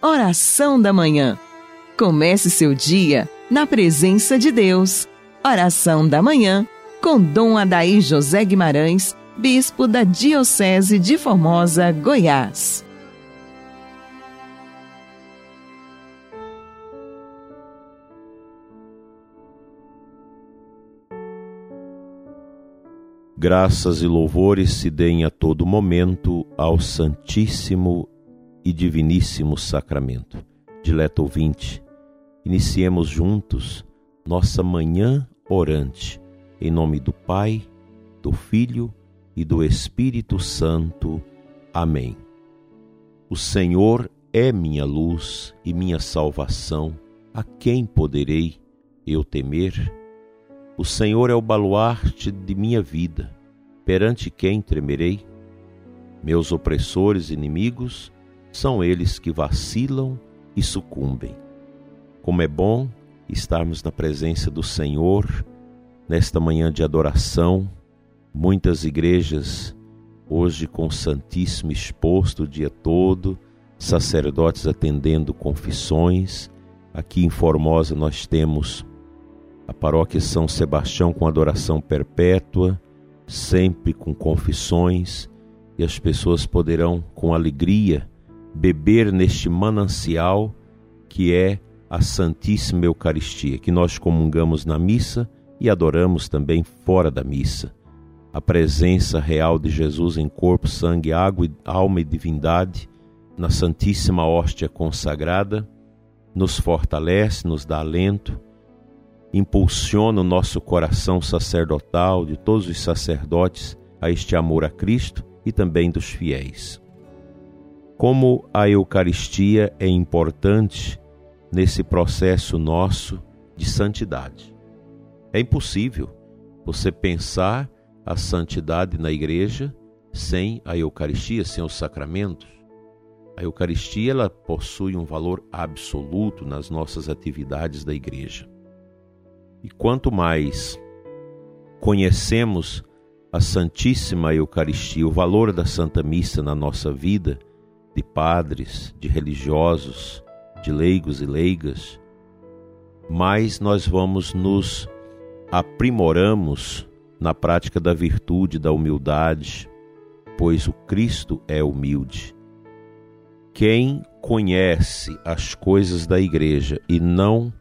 Oração da Manhã. Comece seu dia na presença de Deus. Oração da Manhã com Dom Adaí José Guimarães, Bispo da Diocese de Formosa, Goiás. Graças e louvores se deem a todo momento ao Santíssimo e Diviníssimo Sacramento. Dileto ouvinte, iniciemos juntos nossa manhã orante, em nome do Pai, do Filho e do Espírito Santo. Amém. O Senhor é minha luz e minha salvação, a quem poderei eu temer? O Senhor é o baluarte de minha vida, perante quem tremerei? Meus opressores e inimigos são eles que vacilam e sucumbem. Como é bom estarmos na presença do Senhor nesta manhã de adoração. Muitas igrejas hoje com o Santíssimo exposto o dia todo, sacerdotes atendendo confissões. Aqui em Formosa nós temos a paróquia São Sebastião com adoração perpétua, sempre com confissões, e as pessoas poderão com alegria beber neste manancial que é a Santíssima Eucaristia, que nós comungamos na missa e adoramos também fora da missa. A presença real de Jesus em corpo, sangue, água, alma e divindade na Santíssima Hóstia consagrada nos fortalece, nos dá alento impulsiona o nosso coração sacerdotal, de todos os sacerdotes, a este amor a Cristo e também dos fiéis. Como a Eucaristia é importante nesse processo nosso de santidade. É impossível você pensar a santidade na igreja sem a Eucaristia, sem os sacramentos. A Eucaristia ela possui um valor absoluto nas nossas atividades da igreja. E quanto mais conhecemos a Santíssima Eucaristia, o valor da Santa Missa na nossa vida, de padres, de religiosos, de leigos e leigas, mais nós vamos nos aprimoramos na prática da virtude, da humildade, pois o Cristo é humilde. Quem conhece as coisas da igreja e não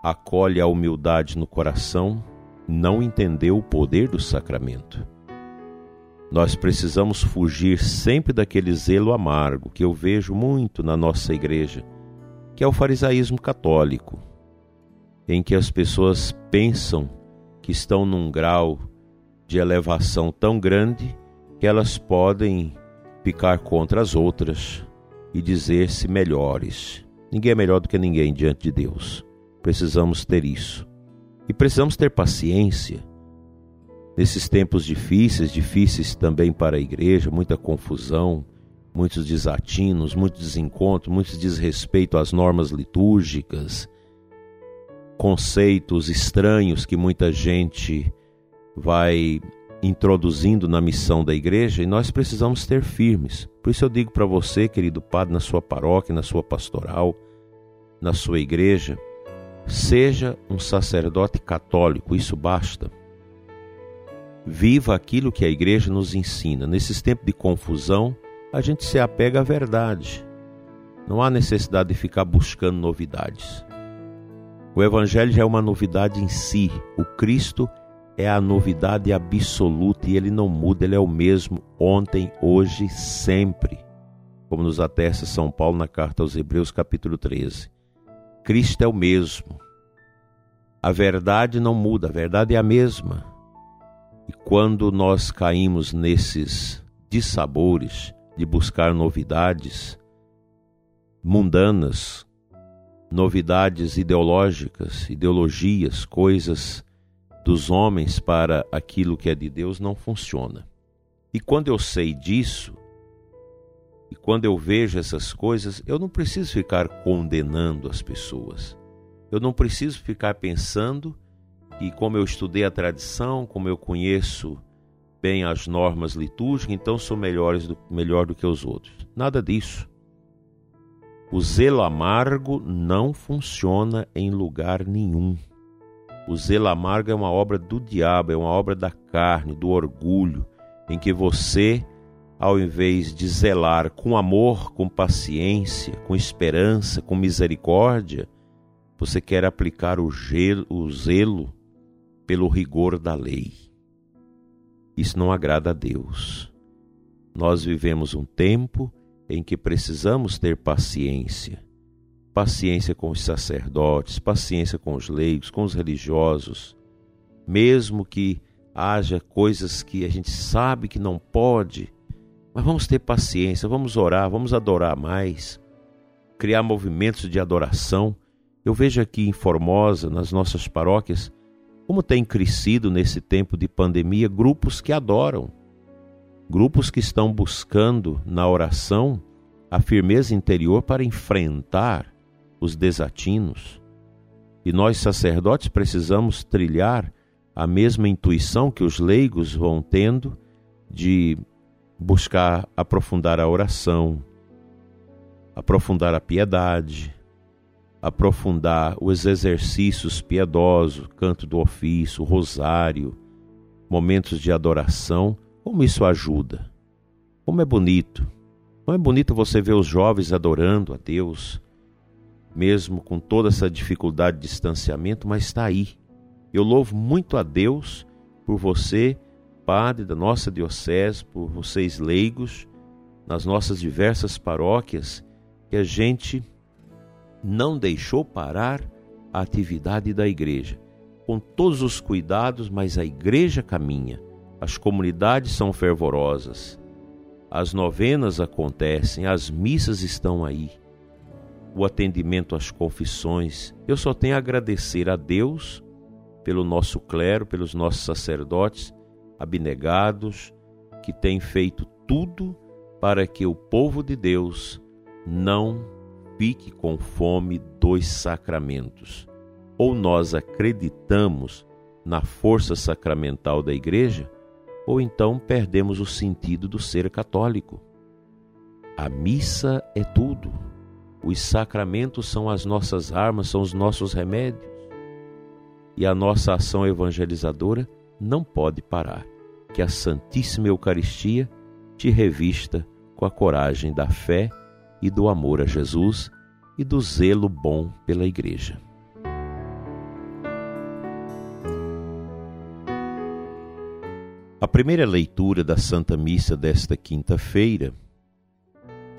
acolhe a humildade no coração, não entendeu o poder do sacramento. Nós precisamos fugir sempre daquele zelo amargo que eu vejo muito na nossa igreja, que é o farisaísmo católico, em que as pessoas pensam que estão num grau de elevação tão grande que elas podem picar contra as outras e dizer-se melhores. Ninguém é melhor do que ninguém diante de Deus. Precisamos ter isso. E precisamos ter paciência. Nesses tempos difíceis, difíceis também para a igreja, muita confusão, muitos desatinos, muitos desencontros, muito desrespeito às normas litúrgicas, conceitos estranhos que muita gente vai introduzindo na missão da igreja e nós precisamos ter firmes. Por isso eu digo para você, querido padre, na sua paróquia, na sua pastoral, na sua igreja, Seja um sacerdote católico, isso basta. Viva aquilo que a igreja nos ensina. Nesses tempos de confusão, a gente se apega à verdade. Não há necessidade de ficar buscando novidades. O Evangelho já é uma novidade em si. O Cristo é a novidade absoluta e ele não muda, ele é o mesmo ontem, hoje, sempre. Como nos atesta São Paulo na carta aos Hebreus, capítulo 13. Cristo é o mesmo. A verdade não muda, a verdade é a mesma. E quando nós caímos nesses dissabores de buscar novidades mundanas, novidades ideológicas, ideologias, coisas dos homens para aquilo que é de Deus, não funciona. E quando eu sei disso, e quando eu vejo essas coisas, eu não preciso ficar condenando as pessoas. Eu não preciso ficar pensando que, como eu estudei a tradição, como eu conheço bem as normas litúrgicas, então sou melhores do, melhor do que os outros. Nada disso. O zelo amargo não funciona em lugar nenhum. O zelo amargo é uma obra do diabo, é uma obra da carne, do orgulho, em que você, ao invés de zelar com amor, com paciência, com esperança, com misericórdia, você quer aplicar o, gelo, o zelo pelo rigor da lei. Isso não agrada a Deus. Nós vivemos um tempo em que precisamos ter paciência. Paciência com os sacerdotes, paciência com os leigos, com os religiosos. Mesmo que haja coisas que a gente sabe que não pode, mas vamos ter paciência, vamos orar, vamos adorar mais, criar movimentos de adoração. Eu vejo aqui em Formosa, nas nossas paróquias, como tem crescido nesse tempo de pandemia grupos que adoram, grupos que estão buscando na oração a firmeza interior para enfrentar os desatinos. E nós, sacerdotes, precisamos trilhar a mesma intuição que os leigos vão tendo de buscar aprofundar a oração, aprofundar a piedade, aprofundar os exercícios piedosos, canto do ofício, rosário, momentos de adoração, como isso ajuda. Como é bonito. Não é bonito você ver os jovens adorando a Deus, mesmo com toda essa dificuldade de distanciamento, mas está aí. Eu louvo muito a Deus por você, padre da nossa diocese, por vocês leigos, nas nossas diversas paróquias, que a gente não deixou parar a atividade da igreja. Com todos os cuidados, mas a igreja caminha. As comunidades são fervorosas. As novenas acontecem, as missas estão aí. O atendimento às confissões. Eu só tenho a agradecer a Deus pelo nosso clero, pelos nossos sacerdotes abnegados, que têm feito tudo para que o povo de Deus não fique com fome dos sacramentos. Ou nós acreditamos na força sacramental da Igreja, ou então perdemos o sentido do ser católico. A missa é tudo. Os sacramentos são as nossas armas, são os nossos remédios. E a nossa ação evangelizadora não pode parar. Que a Santíssima Eucaristia te revista com a coragem da fé e do amor a Jesus e do zelo bom pela Igreja. A primeira leitura da Santa Missa desta quinta-feira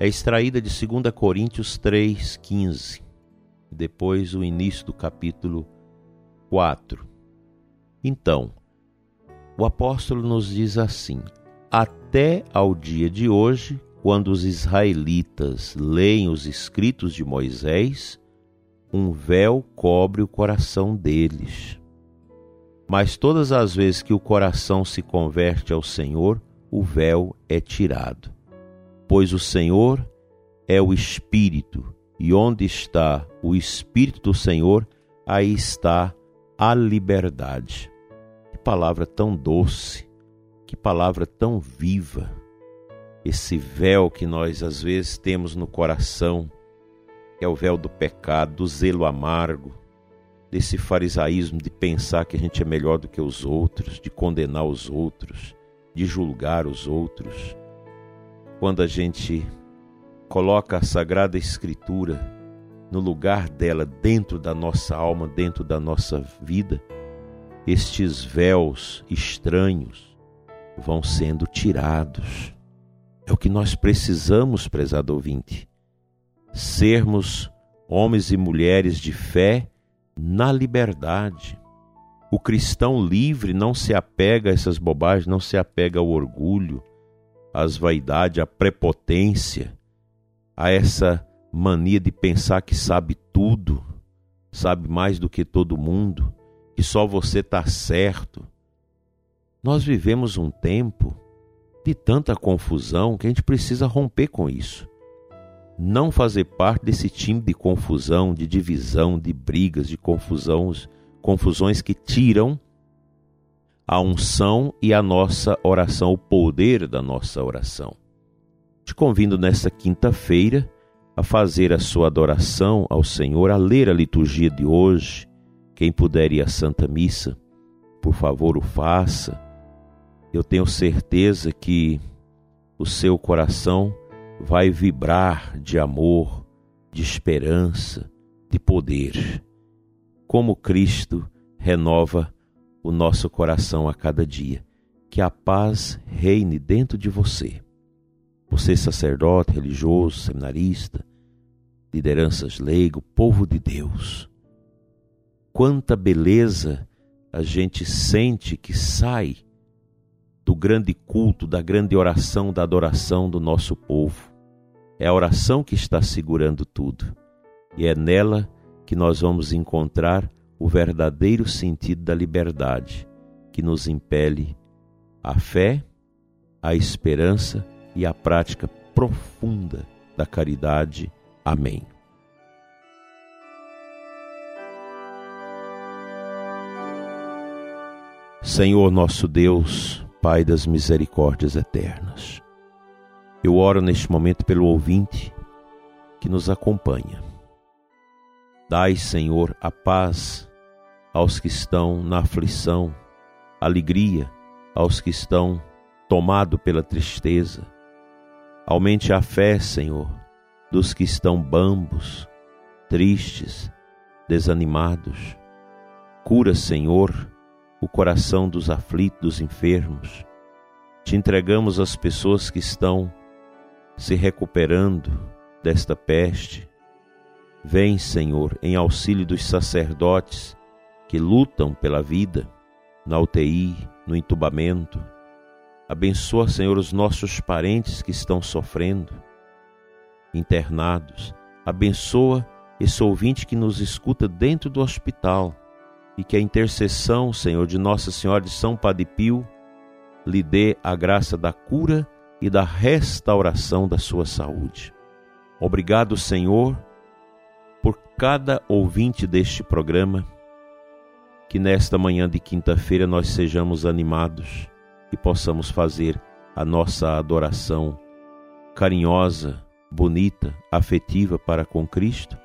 é extraída de 2 Coríntios 3,15, depois o início do capítulo 4. Então, o apóstolo nos diz assim: Até ao dia de hoje, quando os israelitas leem os escritos de Moisés, um véu cobre o coração deles. Mas todas as vezes que o coração se converte ao Senhor, o véu é tirado. Pois o Senhor é o Espírito, e onde está o Espírito do Senhor, aí está a liberdade. Que palavra tão doce, que palavra tão viva esse véu que nós às vezes temos no coração, que é o véu do pecado, do zelo amargo, desse farisaísmo de pensar que a gente é melhor do que os outros, de condenar os outros, de julgar os outros. Quando a gente coloca a Sagrada Escritura no lugar dela, dentro da nossa alma, dentro da nossa vida, estes véus estranhos vão sendo tirados é o que nós precisamos, prezado ouvinte. Sermos homens e mulheres de fé na liberdade. O cristão livre não se apega a essas bobagens, não se apega ao orgulho, às vaidades, à prepotência, a essa mania de pensar que sabe tudo, sabe mais do que todo mundo, que só você está certo. Nós vivemos um tempo de tanta confusão que a gente precisa romper com isso. Não fazer parte desse time de confusão, de divisão, de brigas, de confusões, confusões que tiram a unção e a nossa oração, o poder da nossa oração. Te convido nesta quinta-feira a fazer a sua adoração ao Senhor, a ler a liturgia de hoje. Quem puder ir à Santa Missa, por favor, o faça. Eu tenho certeza que o seu coração vai vibrar de amor, de esperança, de poder. Como Cristo renova o nosso coração a cada dia. Que a paz reine dentro de você. Você, sacerdote, religioso, seminarista, lideranças leigo, povo de Deus. Quanta beleza a gente sente que sai do grande culto, da grande oração, da adoração do nosso povo. É a oração que está segurando tudo. E é nela que nós vamos encontrar o verdadeiro sentido da liberdade, que nos impele a fé, a esperança e a prática profunda da caridade. Amém. Senhor nosso Deus, Pai das misericórdias eternas, eu oro neste momento pelo ouvinte que nos acompanha. Dai, Senhor, a paz aos que estão na aflição, alegria aos que estão tomados pela tristeza. Aumente a fé, Senhor, dos que estão bambos, tristes, desanimados. Cura, Senhor, o coração dos aflitos, dos enfermos. Te entregamos as pessoas que estão se recuperando desta peste. Vem, Senhor, em auxílio dos sacerdotes que lutam pela vida, na UTI, no entubamento. Abençoa, Senhor, os nossos parentes que estão sofrendo, internados. Abençoa esse ouvinte que nos escuta dentro do hospital e que a intercessão, Senhor, de Nossa Senhora de São Padre Pio lhe dê a graça da cura e da restauração da sua saúde. Obrigado, Senhor, por cada ouvinte deste programa que nesta manhã de quinta-feira nós sejamos animados e possamos fazer a nossa adoração carinhosa, bonita, afetiva para com Cristo,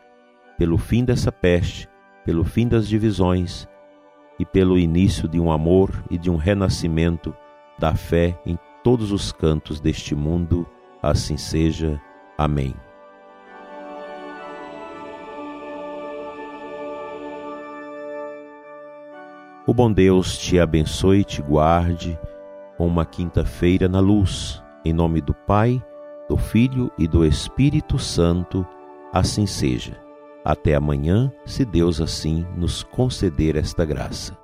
pelo fim dessa peste, pelo fim das divisões e pelo início de um amor e de um renascimento da fé em todos os cantos deste mundo. Assim seja. Amém. O bom Deus te abençoe e te guarde com uma quinta-feira na luz. Em nome do Pai, do Filho e do Espírito Santo, assim seja. Até amanhã, se Deus assim nos conceder esta graça.